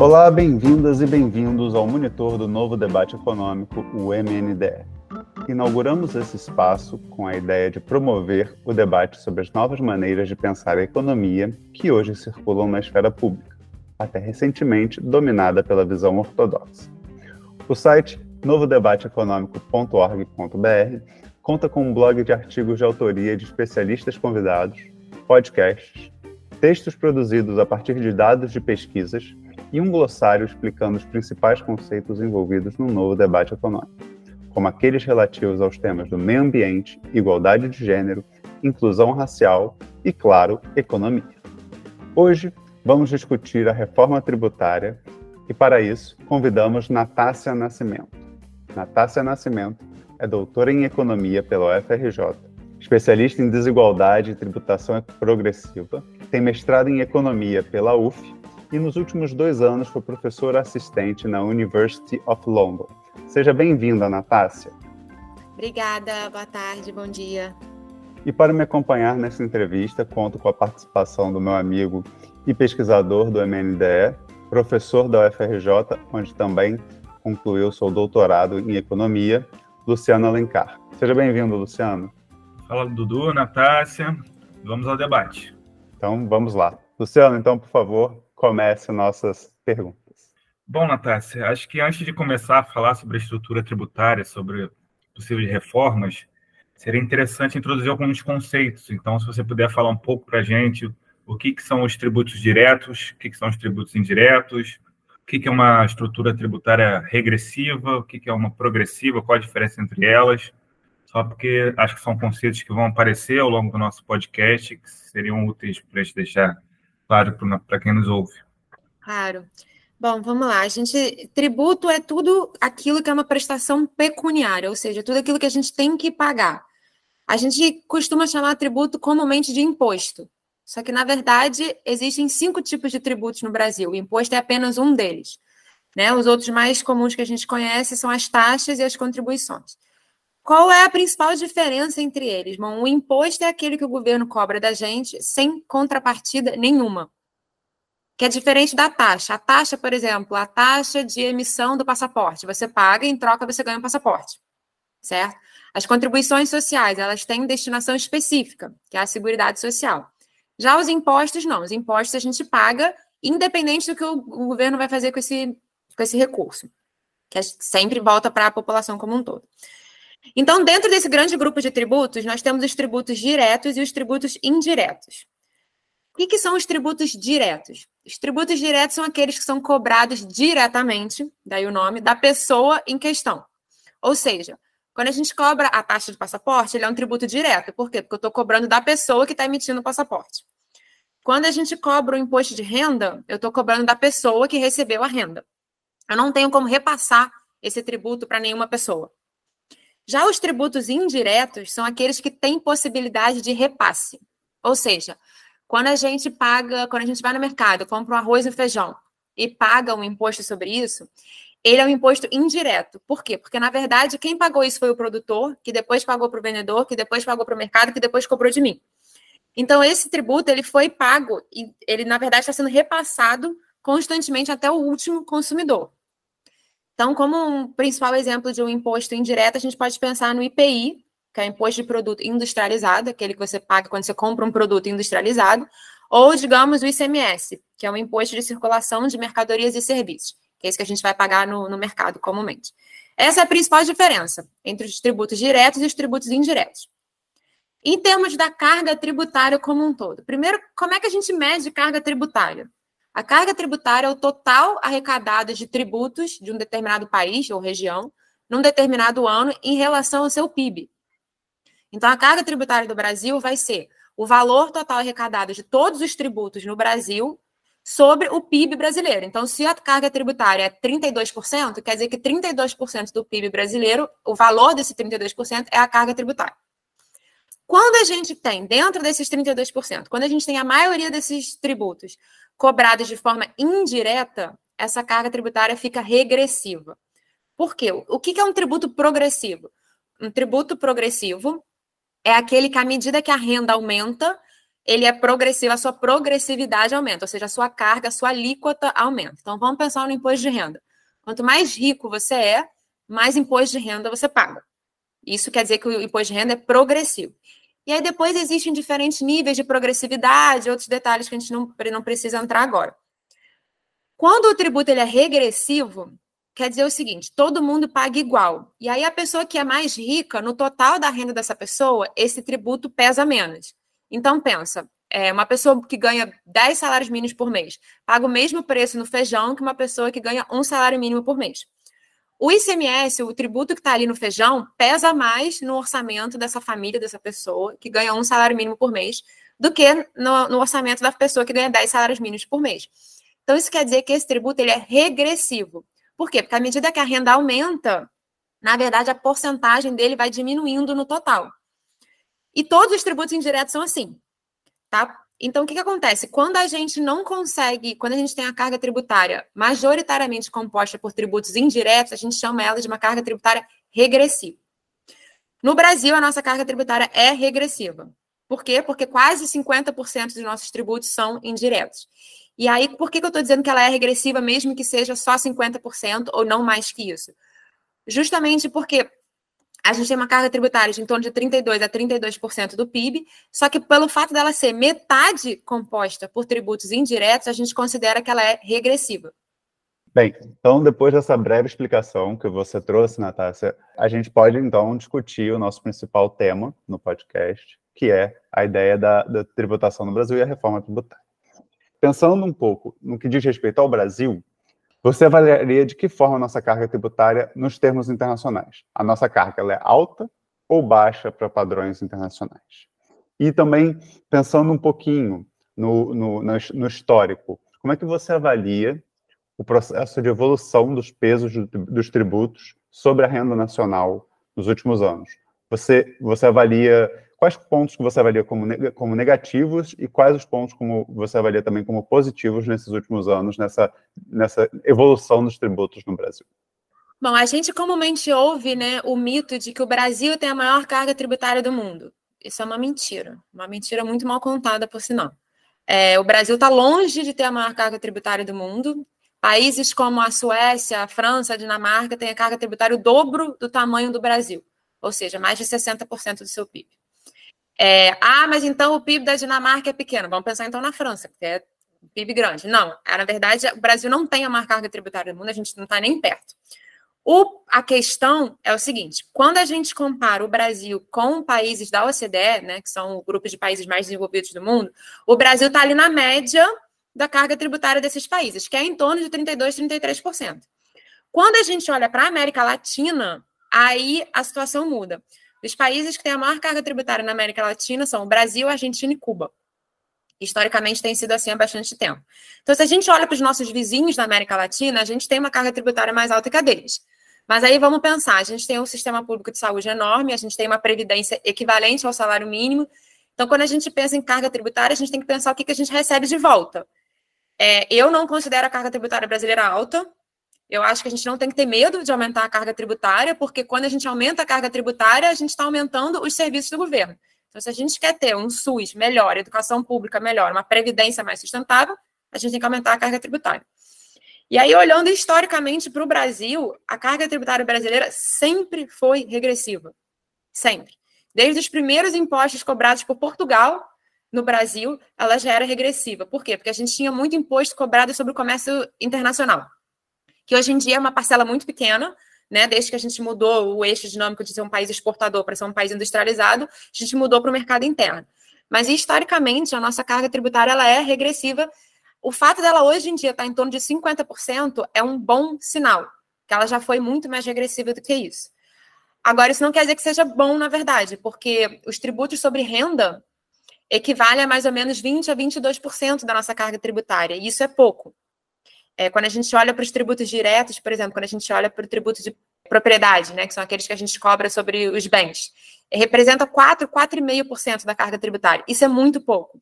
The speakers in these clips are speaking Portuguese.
Olá, bem-vindas e bem-vindos ao monitor do novo debate econômico, o MNDE. Inauguramos esse espaço com a ideia de promover o debate sobre as novas maneiras de pensar a economia que hoje circulam na esfera pública, até recentemente dominada pela visão ortodoxa. O site novodebateeconômico.org.br conta com um blog de artigos de autoria de especialistas convidados, podcasts, textos produzidos a partir de dados de pesquisas e um glossário explicando os principais conceitos envolvidos no novo debate econômico, como aqueles relativos aos temas do meio ambiente, igualdade de gênero, inclusão racial e, claro, economia. Hoje, vamos discutir a reforma tributária e, para isso, convidamos Natácia Nascimento. Natácia Nascimento é doutora em economia pela UFRJ, especialista em desigualdade e tributação progressiva, tem mestrado em economia pela UF e nos últimos dois anos foi professora assistente na University of London. Seja bem-vinda, Natácia. Obrigada, boa tarde, bom dia. E para me acompanhar nessa entrevista, conto com a participação do meu amigo e pesquisador do MNDE, professor da UFRJ, onde também concluiu seu doutorado em economia, Luciano Alencar. Seja bem-vindo, Luciano. Fala, Dudu, Natácia. Vamos ao debate. Então, vamos lá. Luciano, então, por favor, comece nossas perguntas. Bom, Natácia, acho que antes de começar a falar sobre a estrutura tributária, sobre possíveis reformas, seria interessante introduzir alguns conceitos. Então, se você puder falar um pouco para a gente o que, que são os tributos diretos, o que, que são os tributos indiretos, o que, que é uma estrutura tributária regressiva, o que, é uma progressiva, qual a diferença entre elas, só porque acho que são conceitos que vão aparecer ao longo do nosso podcast que seriam úteis para a gente deixar claro para quem nos ouve. Claro. Bom, vamos lá. A gente tributo é tudo aquilo que é uma prestação pecuniária, ou seja, tudo aquilo que a gente tem que pagar. A gente costuma chamar tributo comumente de imposto. Só que, na verdade, existem cinco tipos de tributos no Brasil. O imposto é apenas um deles. Né? Os outros mais comuns que a gente conhece são as taxas e as contribuições. Qual é a principal diferença entre eles? Bom, o imposto é aquele que o governo cobra da gente sem contrapartida nenhuma. Que é diferente da taxa. A taxa, por exemplo, a taxa de emissão do passaporte. Você paga e em troca você ganha um passaporte. Certo? As contribuições sociais, elas têm destinação específica, que é a Seguridade Social. Já os impostos, não. Os impostos a gente paga independente do que o governo vai fazer com esse, com esse recurso, que sempre volta para a população como um todo. Então, dentro desse grande grupo de tributos, nós temos os tributos diretos e os tributos indiretos. O que, que são os tributos diretos? Os tributos diretos são aqueles que são cobrados diretamente, daí o nome, da pessoa em questão. Ou seja, quando a gente cobra a taxa de passaporte, ele é um tributo direto. Por quê? Porque eu estou cobrando da pessoa que está emitindo o passaporte. Quando a gente cobra o imposto de renda, eu estou cobrando da pessoa que recebeu a renda. Eu não tenho como repassar esse tributo para nenhuma pessoa. Já os tributos indiretos são aqueles que têm possibilidade de repasse. Ou seja, quando a gente paga, quando a gente vai no mercado, compra um arroz e feijão e paga um imposto sobre isso, ele é um imposto indireto. Por quê? Porque, na verdade, quem pagou isso foi o produtor, que depois pagou para o vendedor, que depois pagou para o mercado, que depois cobrou de mim. Então, esse tributo ele foi pago e ele, na verdade, está sendo repassado constantemente até o último consumidor. Então, como um principal exemplo de um imposto indireto, a gente pode pensar no IPI, que é o imposto de produto industrializado, aquele que você paga quando você compra um produto industrializado, ou, digamos, o ICMS, que é um imposto de circulação de mercadorias e serviços, que é isso que a gente vai pagar no, no mercado comumente. Essa é a principal diferença entre os tributos diretos e os tributos indiretos. Em termos da carga tributária como um todo, primeiro, como é que a gente mede carga tributária? A carga tributária é o total arrecadado de tributos de um determinado país ou região num determinado ano em relação ao seu PIB. Então, a carga tributária do Brasil vai ser o valor total arrecadado de todos os tributos no Brasil sobre o PIB brasileiro. Então, se a carga tributária é 32%, quer dizer que 32% do PIB brasileiro, o valor desse 32% é a carga tributária. Quando a gente tem, dentro desses 32%, quando a gente tem a maioria desses tributos cobradas de forma indireta, essa carga tributária fica regressiva. Por quê? O que é um tributo progressivo? Um tributo progressivo é aquele que, à medida que a renda aumenta, ele é progressivo, a sua progressividade aumenta, ou seja, a sua carga, a sua alíquota aumenta. Então, vamos pensar no imposto de renda. Quanto mais rico você é, mais imposto de renda você paga. Isso quer dizer que o imposto de renda é progressivo. E aí depois existem diferentes níveis de progressividade, outros detalhes que a gente não, não precisa entrar agora. Quando o tributo ele é regressivo, quer dizer o seguinte: todo mundo paga igual. E aí a pessoa que é mais rica, no total da renda dessa pessoa, esse tributo pesa menos. Então pensa, é, uma pessoa que ganha 10 salários mínimos por mês paga o mesmo preço no feijão que uma pessoa que ganha um salário mínimo por mês. O ICMS, o tributo que está ali no feijão, pesa mais no orçamento dessa família, dessa pessoa que ganha um salário mínimo por mês, do que no, no orçamento da pessoa que ganha 10 salários mínimos por mês. Então, isso quer dizer que esse tributo ele é regressivo. Por quê? Porque à medida que a renda aumenta, na verdade, a porcentagem dele vai diminuindo no total. E todos os tributos indiretos são assim, tá? Então, o que, que acontece? Quando a gente não consegue, quando a gente tem a carga tributária majoritariamente composta por tributos indiretos, a gente chama ela de uma carga tributária regressiva. No Brasil, a nossa carga tributária é regressiva. Por quê? Porque quase 50% dos nossos tributos são indiretos. E aí, por que, que eu estou dizendo que ela é regressiva, mesmo que seja só 50% ou não mais que isso? Justamente porque a gente tem uma carga tributária de em torno de 32% a 32% do PIB, só que pelo fato dela ser metade composta por tributos indiretos, a gente considera que ela é regressiva. Bem, então depois dessa breve explicação que você trouxe, Natácia, a gente pode então discutir o nosso principal tema no podcast, que é a ideia da, da tributação no Brasil e a reforma tributária. Pensando um pouco no que diz respeito ao Brasil, você avaliaria de que forma a nossa carga tributária nos termos internacionais? A nossa carga é alta ou baixa para padrões internacionais? E também, pensando um pouquinho no, no, no histórico, como é que você avalia o processo de evolução dos pesos dos tributos sobre a renda nacional nos últimos anos? Você, você avalia quais pontos que você avalia como, como negativos e quais os pontos como você avalia também como positivos nesses últimos anos, nessa, nessa evolução dos tributos no Brasil? Bom, a gente comumente ouve né, o mito de que o Brasil tem a maior carga tributária do mundo. Isso é uma mentira, uma mentira muito mal contada, por sinal. É, o Brasil está longe de ter a maior carga tributária do mundo. Países como a Suécia, a França, a Dinamarca têm a carga tributária o dobro do tamanho do Brasil, ou seja, mais de 60% do seu PIB. É, ah, mas então o PIB da Dinamarca é pequeno. Vamos pensar então na França, que é PIB grande. Não, é, na verdade, o Brasil não tem a maior carga tributária do mundo, a gente não está nem perto. O, a questão é o seguinte: quando a gente compara o Brasil com países da OCDE, né, que são o grupo de países mais desenvolvidos do mundo, o Brasil está ali na média da carga tributária desses países, que é em torno de 32%, 33%. Quando a gente olha para a América Latina, aí a situação muda. Os países que têm a maior carga tributária na América Latina são o Brasil, Argentina e Cuba. Historicamente tem sido assim há bastante tempo. Então, se a gente olha para os nossos vizinhos da América Latina, a gente tem uma carga tributária mais alta que a deles. Mas aí vamos pensar: a gente tem um sistema público de saúde enorme, a gente tem uma previdência equivalente ao salário mínimo. Então, quando a gente pensa em carga tributária, a gente tem que pensar o que, que a gente recebe de volta. É, eu não considero a carga tributária brasileira alta, eu acho que a gente não tem que ter medo de aumentar a carga tributária, porque quando a gente aumenta a carga tributária, a gente está aumentando os serviços do governo. Então, se a gente quer ter um SUS melhor, educação pública melhor, uma previdência mais sustentável, a gente tem que aumentar a carga tributária. E aí, olhando historicamente para o Brasil, a carga tributária brasileira sempre foi regressiva. Sempre. Desde os primeiros impostos cobrados por Portugal no Brasil, ela já era regressiva. Por quê? Porque a gente tinha muito imposto cobrado sobre o comércio internacional que hoje em dia é uma parcela muito pequena, né? Desde que a gente mudou o eixo dinâmico de ser um país exportador para ser um país industrializado, a gente mudou para o mercado interno. Mas historicamente, a nossa carga tributária ela é regressiva. O fato dela hoje em dia estar tá em torno de 50% é um bom sinal, que ela já foi muito mais regressiva do que isso. Agora, isso não quer dizer que seja bom, na verdade, porque os tributos sobre renda equivalem a mais ou menos 20 a 22% da nossa carga tributária, e isso é pouco. É, quando a gente olha para os tributos diretos, por exemplo, quando a gente olha para o tributo de propriedade, né, que são aqueles que a gente cobra sobre os bens, representa 4, 4,5% da carga tributária. Isso é muito pouco.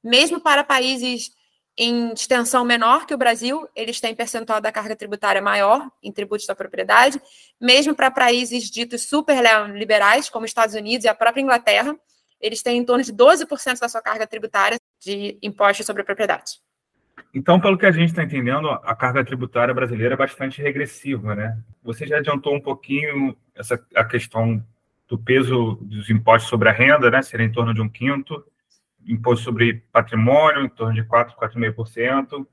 Mesmo para países em extensão menor que o Brasil, eles têm percentual da carga tributária maior em tributos da propriedade. Mesmo para países ditos super liberais, como Estados Unidos e a própria Inglaterra, eles têm em torno de 12% da sua carga tributária de impostos sobre a propriedade. Então, pelo que a gente está entendendo, a carga tributária brasileira é bastante regressiva, né? Você já adiantou um pouquinho essa, a questão do peso dos impostos sobre a renda, né? Seria em torno de um quinto. Imposto sobre patrimônio, em torno de 4, 4,5%.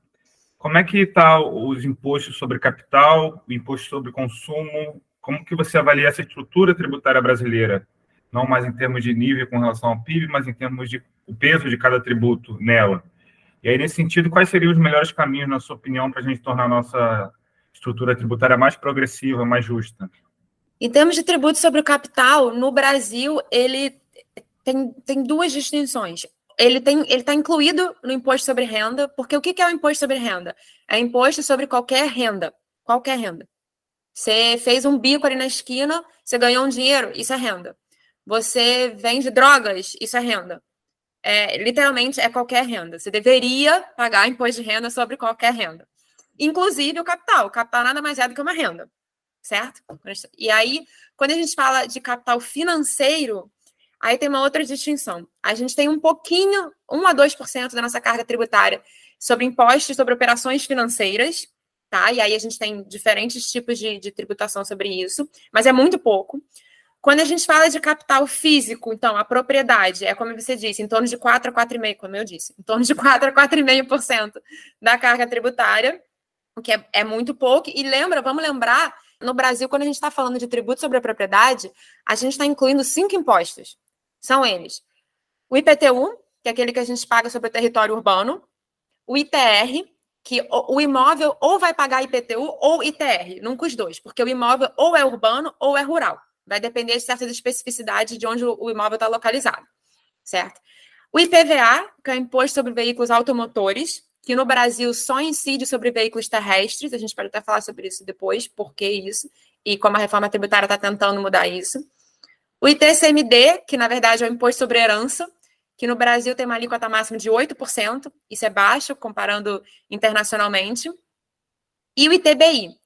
Como é que está os impostos sobre capital, imposto sobre consumo? Como que você avalia essa estrutura tributária brasileira? Não mais em termos de nível com relação ao PIB, mas em termos de o peso de cada tributo nela. E aí, nesse sentido, quais seriam os melhores caminhos, na sua opinião, para a gente tornar a nossa estrutura tributária mais progressiva, mais justa? Em termos de tributo sobre o capital, no Brasil, ele tem, tem duas distinções. Ele está incluído no imposto sobre renda, porque o que, que é o imposto sobre renda? É imposto sobre qualquer renda. Qualquer renda. Você fez um bico ali na esquina, você ganhou um dinheiro, isso é renda. Você vende drogas, isso é renda é, literalmente é qualquer renda. Você deveria pagar imposto de renda sobre qualquer renda. Inclusive o capital. O capital nada mais é do que uma renda, certo? E aí, quando a gente fala de capital financeiro, aí tem uma outra distinção. A gente tem um pouquinho, 1 a 2% da nossa carga tributária sobre impostos sobre operações financeiras, tá? E aí a gente tem diferentes tipos de, de tributação sobre isso, mas é muito pouco. Quando a gente fala de capital físico, então, a propriedade é, como você disse, em torno de 4 a 4,5%, como eu disse, em torno de 4 a 4,5% da carga tributária, o que é, é, muito pouco. E lembra, vamos lembrar, no Brasil, quando a gente está falando de tributo sobre a propriedade, a gente está incluindo cinco impostos. São eles: o IPTU, que é aquele que a gente paga sobre o território urbano, o ITR, que o imóvel ou vai pagar IPTU ou ITR, nunca os dois, porque o imóvel ou é urbano ou é rural. Vai depender de certas especificidades de onde o imóvel está localizado, certo? O IPVA, que é o Imposto sobre Veículos Automotores, que no Brasil só incide sobre veículos terrestres, a gente pode até falar sobre isso depois, por que isso, e como a reforma tributária está tentando mudar isso. O ITCMD, que na verdade é o Imposto sobre Herança, que no Brasil tem uma alíquota máxima de 8%, isso é baixo comparando internacionalmente. E o ITBI,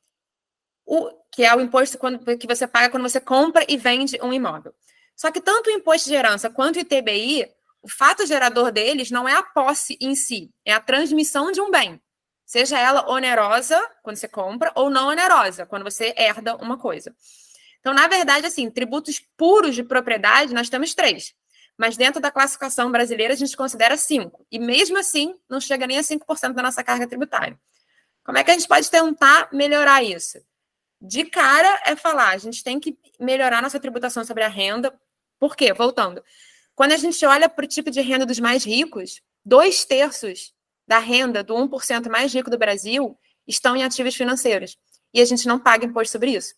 o, que é o imposto quando, que você paga quando você compra e vende um imóvel. Só que tanto o imposto de herança quanto o ITBI, o fato gerador deles não é a posse em si, é a transmissão de um bem. Seja ela onerosa quando você compra ou não onerosa quando você herda uma coisa. Então, na verdade, assim, tributos puros de propriedade nós temos três. Mas dentro da classificação brasileira a gente considera cinco. E mesmo assim, não chega nem a 5% da nossa carga tributária. Como é que a gente pode tentar melhorar isso? De cara é falar, a gente tem que melhorar nossa tributação sobre a renda. Por quê? Voltando. Quando a gente olha para o tipo de renda dos mais ricos, dois terços da renda do 1% mais rico do Brasil estão em ativos financeiros. E a gente não paga imposto sobre isso.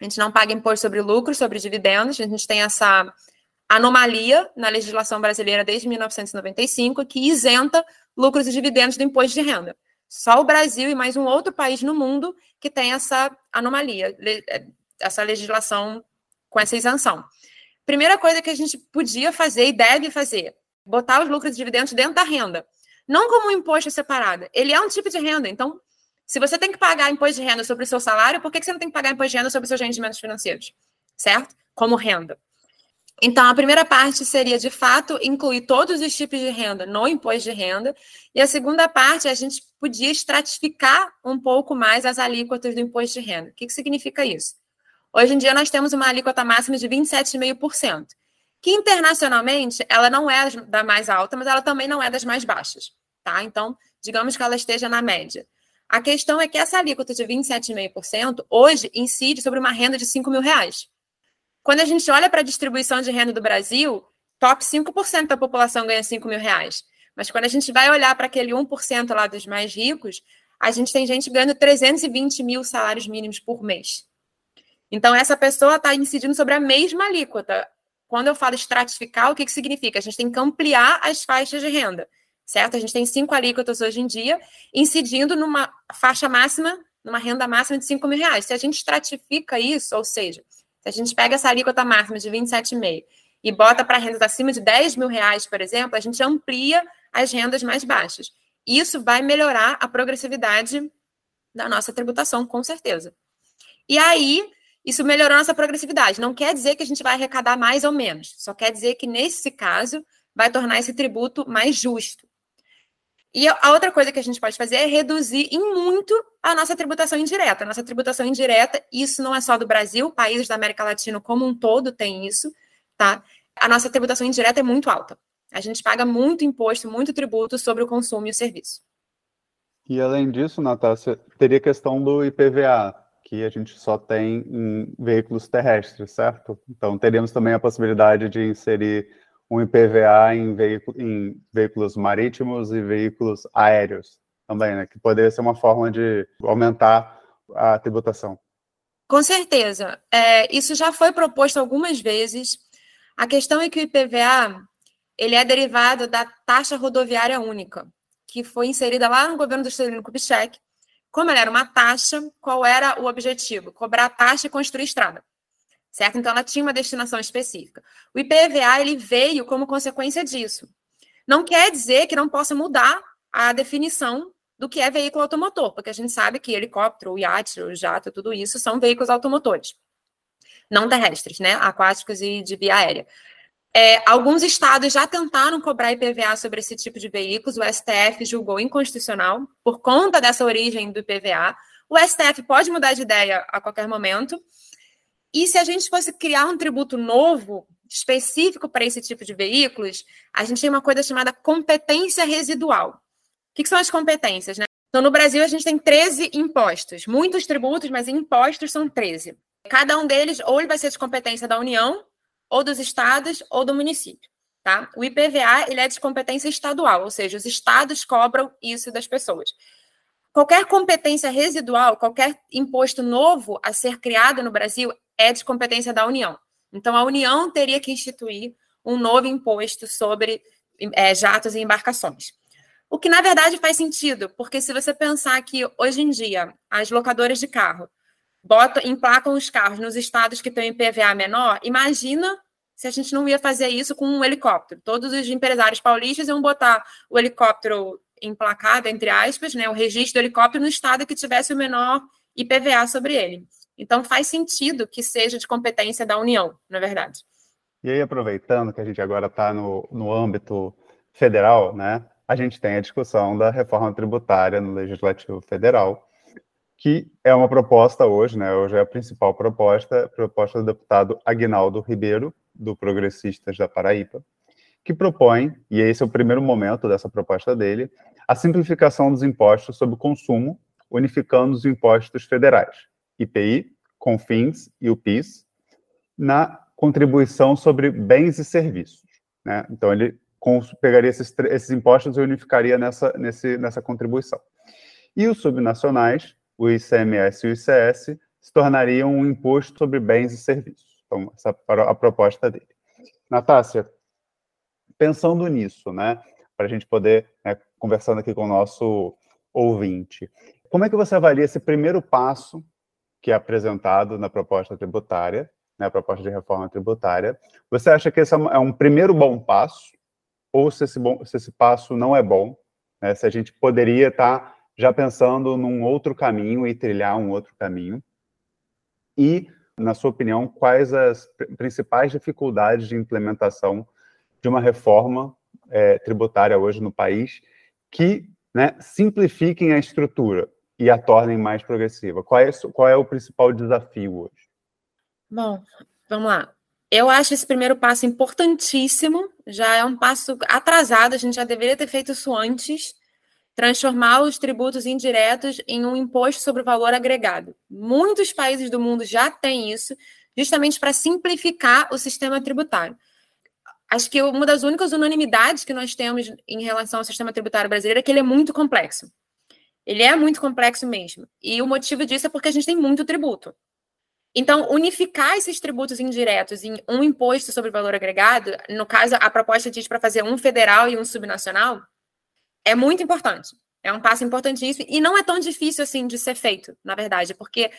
A gente não paga imposto sobre lucros, sobre dividendos. A gente tem essa anomalia na legislação brasileira desde 1995 que isenta lucros e dividendos do imposto de renda. Só o Brasil e mais um outro país no mundo que tem essa anomalia, é, essa legislação com essa isenção. Primeira coisa que a gente podia fazer e deve fazer, botar os lucros e dividendos dentro da renda. Não como um imposto separado. Ele é um tipo de renda. Então, se você tem que pagar imposto de renda sobre o seu salário, por que você não tem que pagar imposto de renda sobre os seus rendimentos financeiros? Certo? Como renda. Então, a primeira parte seria, de fato, incluir todos os tipos de renda no imposto de renda. E a segunda parte, a gente podia estratificar um pouco mais as alíquotas do imposto de renda. O que, que significa isso? Hoje em dia, nós temos uma alíquota máxima de 27,5%, que internacionalmente ela não é da mais alta, mas ela também não é das mais baixas. Tá? Então, digamos que ela esteja na média. A questão é que essa alíquota de 27,5% hoje incide sobre uma renda de 5 mil reais. Quando a gente olha para a distribuição de renda do Brasil, top 5% da população ganha 5 mil reais. Mas quando a gente vai olhar para aquele 1% lá dos mais ricos, a gente tem gente ganhando 320 mil salários mínimos por mês. Então, essa pessoa está incidindo sobre a mesma alíquota. Quando eu falo estratificar, o que, que significa? A gente tem que ampliar as faixas de renda, certo? A gente tem cinco alíquotas hoje em dia, incidindo numa faixa máxima, numa renda máxima de 5 mil reais. Se a gente estratifica isso, ou seja, se a gente pega essa alíquota máxima de 27,5 e bota para rendas acima de 10 mil reais, por exemplo, a gente amplia as rendas mais baixas. Isso vai melhorar a progressividade da nossa tributação, com certeza. E aí, isso melhorou nossa progressividade. Não quer dizer que a gente vai arrecadar mais ou menos, só quer dizer que, nesse caso, vai tornar esse tributo mais justo. E a outra coisa que a gente pode fazer é reduzir em muito a nossa tributação indireta. A nossa tributação indireta, isso não é só do Brasil, países da América Latina como um todo têm isso, tá? A nossa tributação indireta é muito alta. A gente paga muito imposto, muito tributo sobre o consumo e o serviço. E além disso, Natácia, teria a questão do IPVA, que a gente só tem em veículos terrestres, certo? Então, teríamos também a possibilidade de inserir um IPVA em, em veículos marítimos e veículos aéreos também, né? Que poderia ser uma forma de aumentar a tributação. Com certeza. É, isso já foi proposto algumas vezes. A questão é que o IPVA ele é derivado da taxa rodoviária única, que foi inserida lá no governo do Juscelino Kubitschek. Como ela era uma taxa, qual era o objetivo? Cobrar taxa e construir estrada certo? Então ela tinha uma destinação específica. O IPVA ele veio como consequência disso. Não quer dizer que não possa mudar a definição do que é veículo automotor, porque a gente sabe que helicóptero, iate, jato, tudo isso são veículos automotores, não terrestres, né? Aquáticos e de via aérea. É, alguns estados já tentaram cobrar IPVA sobre esse tipo de veículos, o STF julgou inconstitucional por conta dessa origem do IPVA. O STF pode mudar de ideia a qualquer momento, e se a gente fosse criar um tributo novo, específico para esse tipo de veículos, a gente tem uma coisa chamada competência residual. O que, são as competências? Né? Então, no Brasil, a gente tem 13 impostos, muitos tributos, mas impostos são 13. Cada um deles, ou ele vai ser de competência da União, ou dos estados, ou do município. Tá? O IPVA ele é de competência estadual, ou seja, os estados cobram isso das pessoas. Qualquer competência residual, qualquer imposto novo a ser criado no Brasil é de competência da União. Então, a União teria que instituir um novo imposto sobre é, jatos e embarcações. O que, na verdade, faz sentido, porque se você pensar que, hoje em dia, as locadoras de carro botam, emplacam os carros nos estados que têm IPVA menor, imagina se a gente não ia fazer isso com um helicóptero. Todos os empresários paulistas iam botar o helicóptero emplacado, entre aspas, né, o registro do helicóptero no estado que tivesse o menor IPVA sobre ele. Então, faz sentido que seja de competência da União, na verdade. E aí, aproveitando que a gente agora está no, no âmbito federal, né, a gente tem a discussão da reforma tributária no Legislativo Federal, que é uma proposta hoje, né, hoje é a principal proposta, proposta do deputado Aguinaldo Ribeiro, do Progressistas da Paraíba, que propõe, e esse é o primeiro momento dessa proposta dele, a simplificação dos impostos sobre o consumo, unificando os impostos federais. IPI, CONFINS e o PIS, na contribuição sobre bens e serviços. Né? Então, ele pegaria esses, esses impostos e unificaria nessa, nesse, nessa contribuição. E os subnacionais, o ICMS e o ICS, se tornariam um imposto sobre bens e serviços. Então, essa é a proposta dele. Natácia, pensando nisso, né, para a gente poder, né, conversando aqui com o nosso ouvinte, como é que você avalia esse primeiro passo que é apresentado na proposta tributária, né, proposta de reforma tributária. Você acha que esse é um primeiro bom passo? Ou se esse, bom, se esse passo não é bom? Né, se a gente poderia estar já pensando num outro caminho e trilhar um outro caminho? E, na sua opinião, quais as principais dificuldades de implementação de uma reforma é, tributária hoje no país que né, simplifiquem a estrutura? E a tornem mais progressiva? Qual é, qual é o principal desafio hoje? Bom, vamos lá. Eu acho esse primeiro passo importantíssimo, já é um passo atrasado, a gente já deveria ter feito isso antes, transformar os tributos indiretos em um imposto sobre o valor agregado. Muitos países do mundo já têm isso, justamente para simplificar o sistema tributário. Acho que uma das únicas unanimidades que nós temos em relação ao sistema tributário brasileiro é que ele é muito complexo. Ele é muito complexo mesmo. E o motivo disso é porque a gente tem muito tributo. Então, unificar esses tributos indiretos em um imposto sobre valor agregado, no caso, a proposta diz para fazer um federal e um subnacional, é muito importante. É um passo importantíssimo e não é tão difícil assim de ser feito, na verdade, porque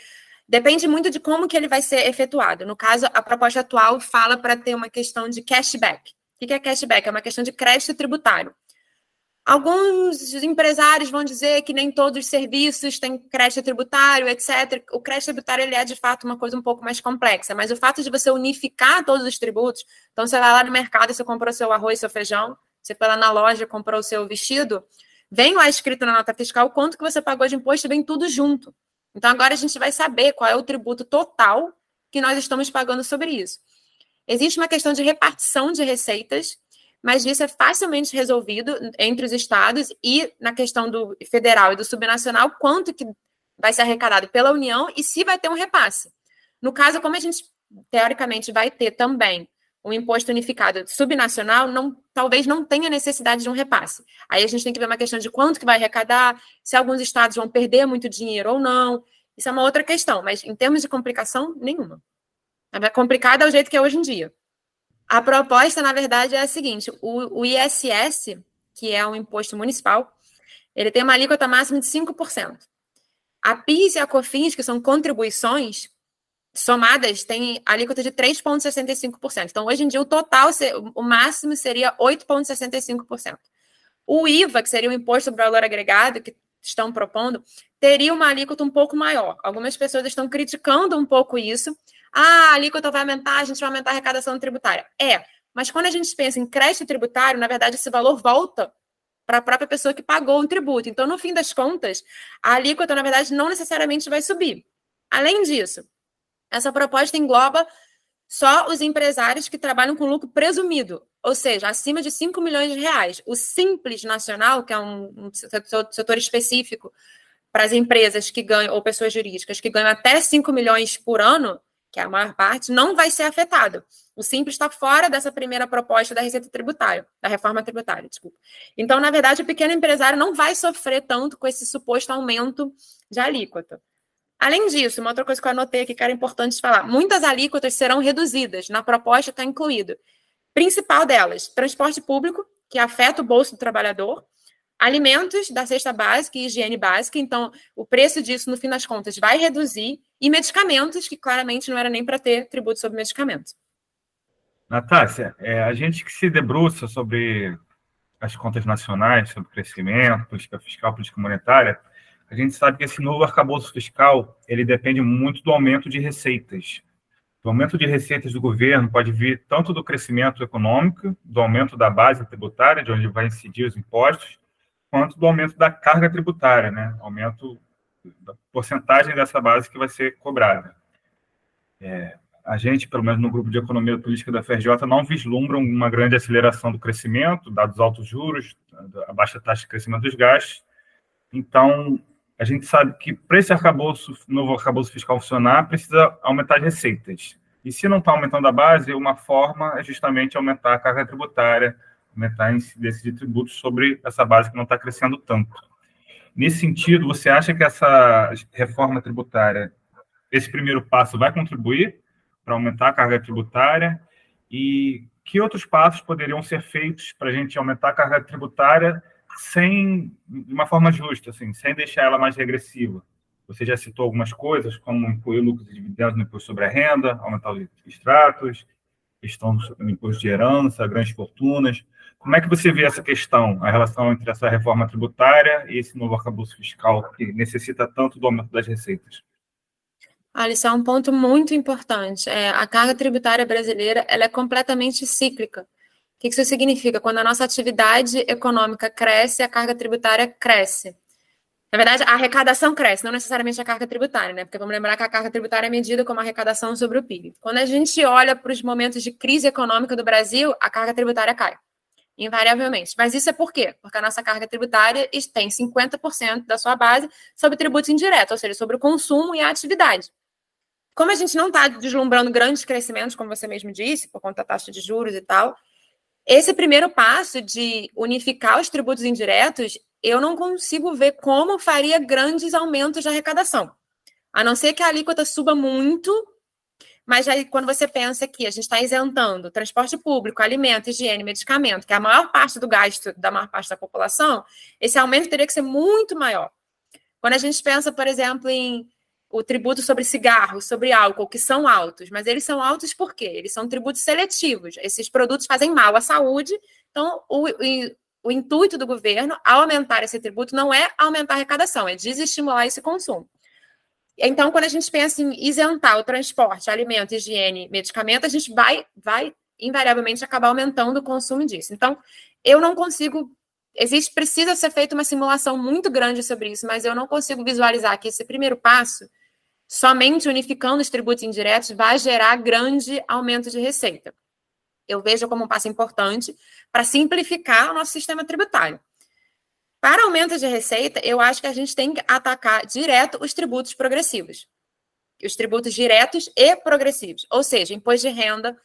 depende muito de como que ele vai ser efetuado. No caso, a proposta atual fala para ter uma questão de cashback. O que é cashback? É uma questão de crédito tributário Alguns empresários vão dizer que nem todos os serviços têm crédito tributário, etc. O crédito tributário ele é, de fato, uma coisa um pouco mais complexa, mas o fato de você unificar todos os tributos, então você vai lá no mercado e você comprou seu arroz, seu feijão, você foi lá na loja comprou o seu vestido, vem lá escrito na nota fiscal quanto que você pagou de imposto vem tudo junto. Então agora a gente vai saber qual é o tributo total que nós estamos pagando sobre isso. Existe uma questão de repartição de receitas mas isso é facilmente resolvido entre os estados e na questão do federal e do subnacional, quanto que vai ser arrecadado pela União e se vai ter um repasse. No caso, como a gente teoricamente vai ter também um imposto unificado subnacional, não, talvez não tenha necessidade de um repasse. Aí a gente tem que ver uma questão de quanto que vai arrecadar, se alguns estados vão perder muito dinheiro ou não. Isso é uma outra questão, mas em termos de complicação, nenhuma. É complicado é o jeito que é hoje em dia. A proposta, na verdade, é a seguinte: o, o ISS, que é um imposto municipal, ele tem uma alíquota máxima de 5%. A PIS e a COFINS, que são contribuições somadas, têm alíquota de 3,65%. Então, hoje em dia, o total, o máximo seria 8,65%. O IVA, que seria o imposto sobre valor agregado, que estão propondo, teria uma alíquota um pouco maior. Algumas pessoas estão criticando um pouco isso, ah, a alíquota vai aumentar, a gente vai aumentar a arrecadação tributária. É, mas quando a gente pensa em crédito tributário, na verdade, esse valor volta para a própria pessoa que pagou o tributo. Então, no fim das contas, a alíquota, na verdade, não necessariamente vai subir. Além disso, essa proposta engloba só os empresários que trabalham com lucro presumido, ou seja, acima de 5 milhões de reais. O Simples Nacional, que é um, setor específico para as empresas que ganham, ou pessoas jurídicas que ganham até 5 milhões por ano, que é a maior parte, não vai ser afetado. O Simples está fora dessa primeira proposta da receita tributária, da reforma tributária, desculpa. Então, na verdade, o pequeno empresário não vai sofrer tanto com esse suposto aumento de alíquota. Além disso, uma outra coisa que eu anotei aqui que era importante falar: muitas alíquotas serão reduzidas, na proposta está incluído. Principal delas, transporte público, que afeta o bolso do trabalhador, alimentos da cesta básica e higiene básica, então o preço disso, no fim das contas, vai reduzir, e medicamentos, que claramente não era nem para ter tributo sobre medicamentos. Natácia, é, a gente que se debruça sobre as contas nacionais, sobre crescimento, política fiscal, política monetária, a gente sabe que esse novo arcabouço fiscal ele depende muito do aumento de receitas. O aumento de receitas do governo pode vir tanto do crescimento econômico, do aumento da base tributária, de onde vai incidir os impostos, quanto do aumento da carga tributária, né? Aumento da porcentagem dessa base que vai ser cobrada. É, a gente, pelo menos no grupo de economia política da FRJ, não vislumbra uma grande aceleração do crescimento, dados altos juros, a baixa taxa de crescimento dos gastos. Então, a gente sabe que para esse arcabouço, novo arcabouço fiscal funcionar, precisa aumentar as receitas. E se não está aumentando a base, uma forma é justamente aumentar a carga tributária, aumentar a incidência de tributos sobre essa base que não está crescendo tanto. Nesse sentido, você acha que essa reforma tributária, esse primeiro passo, vai contribuir para aumentar a carga tributária? E que outros passos poderiam ser feitos para a gente aumentar a carga tributária sem de uma forma justa, assim, sem deixar ela mais regressiva? Você já citou algumas coisas, como incluir lucros e dividendos no imposto sobre a renda, aumentar os extratos, questão do imposto de herança, grandes fortunas. Como é que você vê essa questão, a relação entre essa reforma tributária e esse novo arcabouço fiscal que necessita tanto do aumento das receitas? Isso é um ponto muito importante. É, a carga tributária brasileira ela é completamente cíclica. O que isso significa? Quando a nossa atividade econômica cresce, a carga tributária cresce. Na verdade, a arrecadação cresce, não necessariamente a carga tributária, né? Porque vamos lembrar que a carga tributária é medida como arrecadação sobre o PIB. Quando a gente olha para os momentos de crise econômica do Brasil, a carga tributária cai invariavelmente. Mas isso é por quê? Porque a nossa carga tributária tem 50% da sua base sobre tributos indiretos, ou seja, sobre o consumo e a atividade. Como a gente não está deslumbrando grandes crescimentos, como você mesmo disse, por conta da taxa de juros e tal, esse primeiro passo de unificar os tributos indiretos, eu não consigo ver como faria grandes aumentos de arrecadação. A não ser que a alíquota suba muito mas aí, quando você pensa que a gente está isentando transporte público, alimento, higiene, medicamento, que é a maior parte do gasto da maior parte da população, esse aumento teria que ser muito maior. Quando a gente pensa, por exemplo, em o tributo sobre cigarro, sobre álcool, que são altos, mas eles são altos por quê? Eles são tributos seletivos. Esses produtos fazem mal à saúde, então o, o intuito do governo ao aumentar esse tributo não é aumentar a arrecadação, é desestimular esse consumo. Então, quando a gente pensa em isentar o transporte, alimento, higiene, medicamento, a gente vai, vai invariavelmente acabar aumentando o consumo disso. Então, eu não consigo. Existe, precisa ser feita uma simulação muito grande sobre isso, mas eu não consigo visualizar que esse primeiro passo, somente unificando os tributos indiretos, vai gerar grande aumento de receita. Eu vejo como um passo importante para simplificar o nosso sistema tributário. Para aumento de receita, eu acho que a gente tem que atacar direto os tributos progressivos. Os tributos diretos e progressivos. Ou seja, imposto de renda,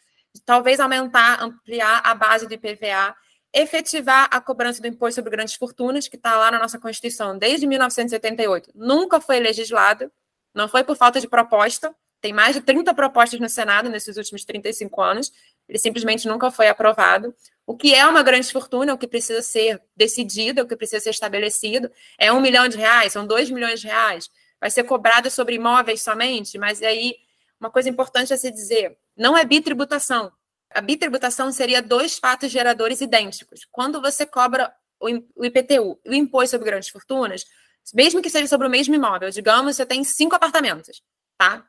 talvez aumentar, ampliar a base do IPVA, efetivar a cobrança do imposto sobre grandes fortunas, que está lá na nossa Constituição desde 1988. Nunca foi legislado, não foi por falta de proposta. Tem mais de 30 propostas no Senado nesses últimos 35 anos. Ele simplesmente nunca foi aprovado. O que é uma grande fortuna, o que precisa ser decidido, o que precisa ser estabelecido, é um milhão de reais, são dois milhões de reais. Vai ser cobrado sobre imóveis somente, mas aí uma coisa importante a se dizer: não é bitributação. A bitributação seria dois fatos geradores idênticos. Quando você cobra o IPTU, o imposto sobre grandes fortunas, mesmo que seja sobre o mesmo imóvel, digamos, você tem cinco apartamentos, tá?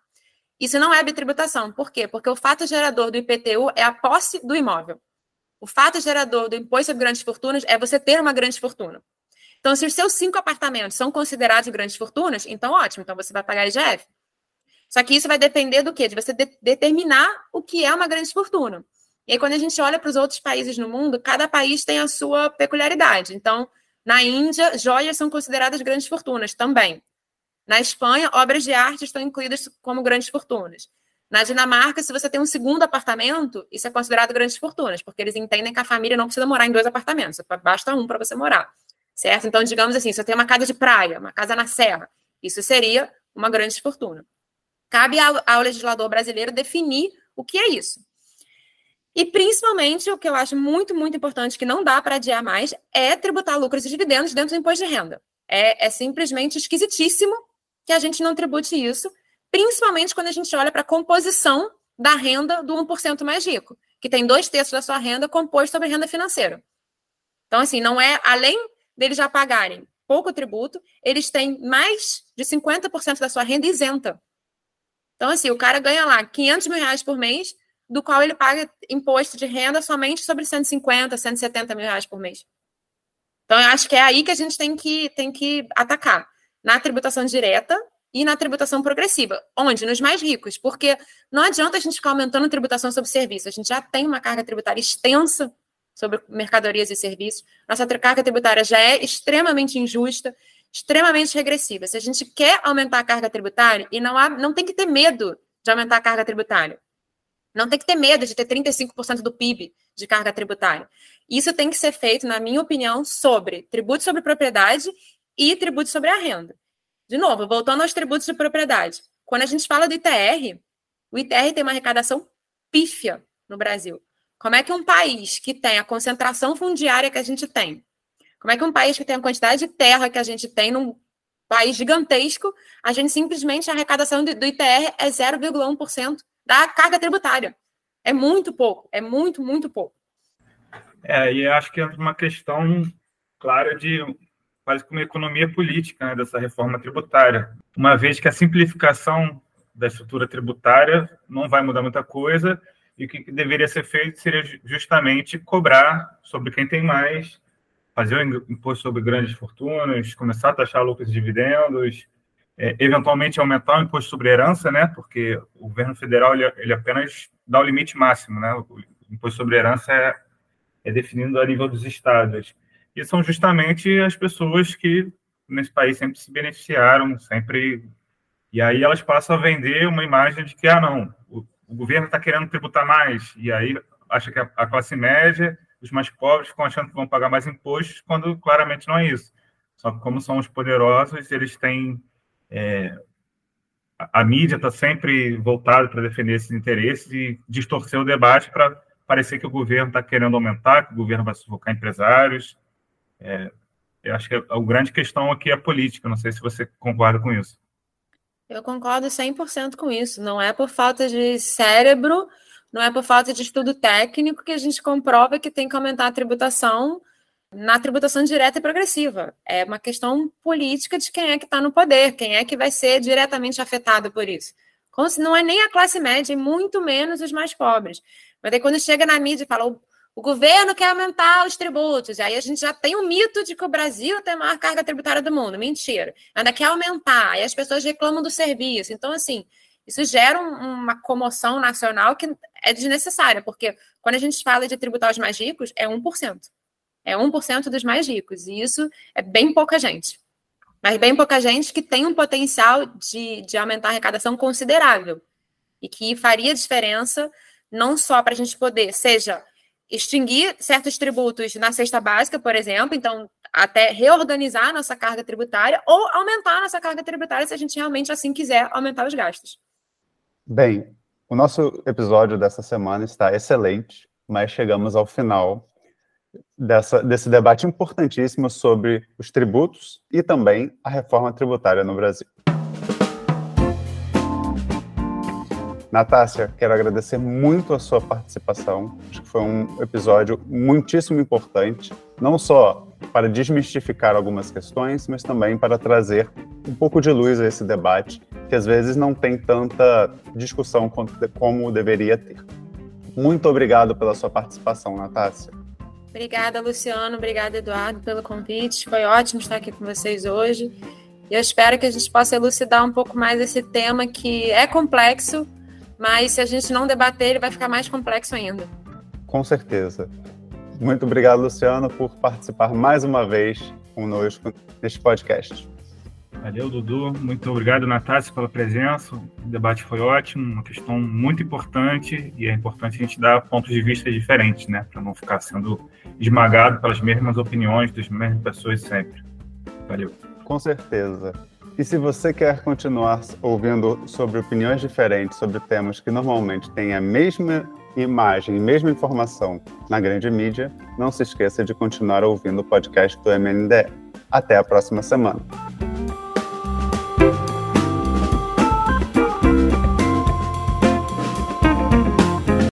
Isso não é bitributação. Por quê? Porque o fato gerador do IPTU é a posse do imóvel. O fato gerador do imposto sobre grandes fortunas é você ter uma grande fortuna. Então, se os seus cinco apartamentos são considerados grandes fortunas, então ótimo, então você vai pagar IGF. Só que isso vai depender do quê? De você de determinar o que é uma grande fortuna. E aí, quando a gente olha para os outros países no mundo, cada país tem a sua peculiaridade. Então, na Índia, joias são consideradas grandes fortunas também. Na Espanha, obras de arte estão incluídas como grandes fortunas. Na Dinamarca, se você tem um segundo apartamento, isso é considerado grandes fortunas, porque eles entendem que a família não precisa morar em dois apartamentos, basta um para você morar, certo? Então, digamos assim, se você tem uma casa de praia, uma casa na serra, isso seria uma grande fortuna. Cabe ao, ao legislador brasileiro definir o que é isso. E principalmente o que eu acho muito, muito importante, que não dá para adiar mais, é tributar lucros e dividendos dentro do imposto de renda. É, é simplesmente esquisitíssimo que a gente não tribute isso, principalmente quando a gente olha para a composição da renda do 1% mais rico, que tem dois terços da sua renda composto sobre renda financeira. Então, assim, não é, além deles já pagarem pouco tributo, eles têm mais de 50% da sua renda isenta. Então, assim, o cara ganha lá 500 mil reais por mês, do qual ele paga imposto de renda somente sobre 150, 170 mil reais por mês. Então, eu acho que é aí que a gente tem que, tem que atacar. Na tributação direta, e na tributação progressiva. Onde? Nos mais ricos. Porque não adianta a gente ficar aumentando a tributação sobre serviços. A gente já tem uma carga tributária extensa sobre mercadorias e serviços. Nossa carga tributária já é extremamente injusta, extremamente regressiva. Se a gente quer aumentar a carga tributária, e não, há, não tem que ter medo de aumentar a carga tributária. Não tem que ter medo de ter 35% do PIB de carga tributária. Isso tem que ser feito, na minha opinião, sobre tributo sobre propriedade e tributo sobre a renda. De novo, voltando aos tributos de propriedade. Quando a gente fala do ITR, o ITR tem uma arrecadação pífia no Brasil. Como é que um país que tem a concentração fundiária que a gente tem, como é que um país que tem a quantidade de terra que a gente tem num país gigantesco, a gente simplesmente a arrecadação do ITR é 0,1% da carga tributária. É muito pouco, é muito, muito pouco. É, e acho que é uma questão clara de quase como economia política né, dessa reforma tributária, uma vez que a simplificação da estrutura tributária não vai mudar muita coisa e o que deveria ser feito seria justamente cobrar sobre quem tem mais, fazer o imposto sobre grandes fortunas, começar a taxar lucros e dividendos, é, eventualmente aumentar o imposto sobre herança, né? Porque o governo federal ele, ele apenas dá o limite máximo, né? O imposto sobre herança é, é definido a nível dos estados e são justamente as pessoas que nesse país sempre se beneficiaram, sempre. E aí elas passam a vender uma imagem de que, ah, não, o, o governo está querendo tributar mais, e aí acha que a, a, classe média, os mais pobres, ficam achando que vão pagar mais impostos, quando claramente não é isso. Só que, como são os poderosos, eles têm. É, a, a mídia está sempre voltada para defender esses interesses e distorcer o debate para parecer que o governo está querendo aumentar, que o governo vai sufocar empresários. É, eu acho que a, a grande questão aqui é política. Não sei se você concorda com isso. Eu concordo 100% com isso. Não é por falta de cérebro, não é por falta de estudo técnico que a gente comprova que tem que aumentar a tributação na tributação direta e progressiva. É uma questão política de quem é que está no poder, quem é que vai ser diretamente afetado por isso. Não é nem a classe média, e muito menos os mais pobres. Mas aí quando chega na mídia e fala o, governo quer aumentar os tributos, aí a gente já tem o mito de que o Brasil tem a maior carga tributária do mundo. Mentira. Ainda quer aumentar, aí as pessoas reclamam do serviço. Então, assim, isso gera um, uma comoção nacional que é desnecessária, porque quando a gente fala de tributar os mais ricos, é 1%. É 1% dos mais ricos, e isso é bem pouca gente. Mas bem pouca gente que tem um potencial de, de aumentar a arrecadação considerável. E que faria diferença não só para a gente poder, seja extinguir certos tributos na cesta básica, por exemplo, então até reorganizar nossa carga tributária ou aumentar nossa carga tributária se a gente realmente assim quiser aumentar os gastos. Bem, o nosso episódio dessa semana está excelente, mas chegamos ao final dessa, desse debate importantíssimo sobre os tributos e também a reforma tributária no Brasil. Natácia, quero agradecer muito a sua participação. Acho que foi um episódio muitíssimo importante, não só para desmistificar algumas questões, mas também para trazer um pouco de luz a esse debate que às vezes não tem tanta discussão como deveria ter. Muito obrigado pela sua participação, Natácia. Obrigada, Luciano. Obrigada, Eduardo, pelo convite. Foi ótimo estar aqui com vocês hoje. E eu espero que a gente possa elucidar um pouco mais esse tema que é complexo, mas se a gente não debater, ele vai ficar mais complexo ainda. Com certeza. Muito obrigado, Luciano, por participar mais uma vez conosco neste podcast. Valeu, Dudu. Muito obrigado, Natácia, pela presença. O debate foi ótimo, uma questão muito importante e é importante a gente dar pontos de vista diferentes, né? Para não ficar sendo esmagado pelas mesmas opiniões das mesmas pessoas sempre. Valeu. Com certeza. E se você quer continuar ouvindo sobre opiniões diferentes sobre temas que normalmente têm a mesma imagem e mesma informação na grande mídia, não se esqueça de continuar ouvindo o podcast do MNDE. Até a próxima semana.